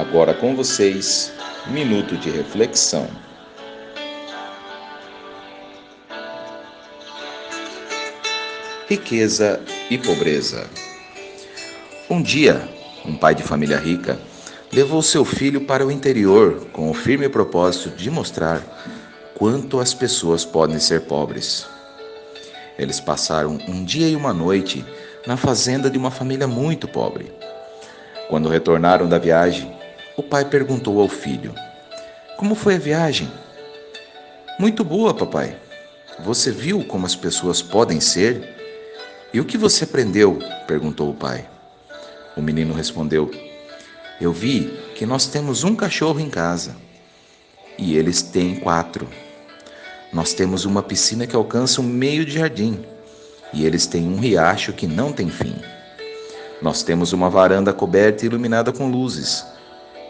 Agora com vocês, minuto de reflexão. Riqueza e pobreza. Um dia, um pai de família rica levou seu filho para o interior com o firme propósito de mostrar quanto as pessoas podem ser pobres. Eles passaram um dia e uma noite na fazenda de uma família muito pobre. Quando retornaram da viagem, o pai perguntou ao filho: Como foi a viagem? Muito boa, papai. Você viu como as pessoas podem ser? E o que você aprendeu? perguntou o pai. O menino respondeu: Eu vi que nós temos um cachorro em casa e eles têm quatro. Nós temos uma piscina que alcança o meio de jardim e eles têm um riacho que não tem fim. Nós temos uma varanda coberta e iluminada com luzes.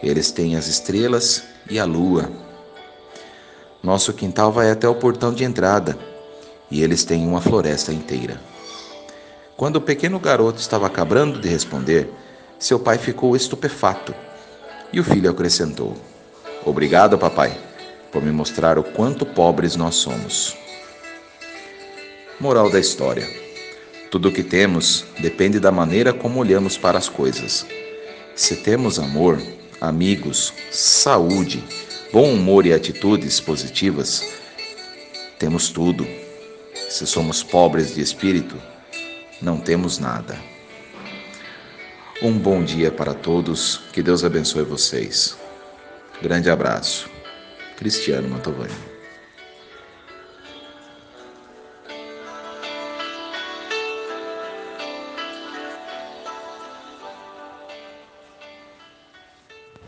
Eles têm as estrelas e a lua. Nosso quintal vai até o portão de entrada e eles têm uma floresta inteira. Quando o pequeno garoto estava acabando de responder, seu pai ficou estupefato e o filho acrescentou: Obrigado, papai, por me mostrar o quanto pobres nós somos. Moral da história: Tudo o que temos depende da maneira como olhamos para as coisas. Se temos amor, amigos, saúde, bom humor e atitudes positivas, temos tudo. Se somos pobres de espírito, não temos nada. Um bom dia para todos, que Deus abençoe vocês. Grande abraço. Cristiano Mantovani.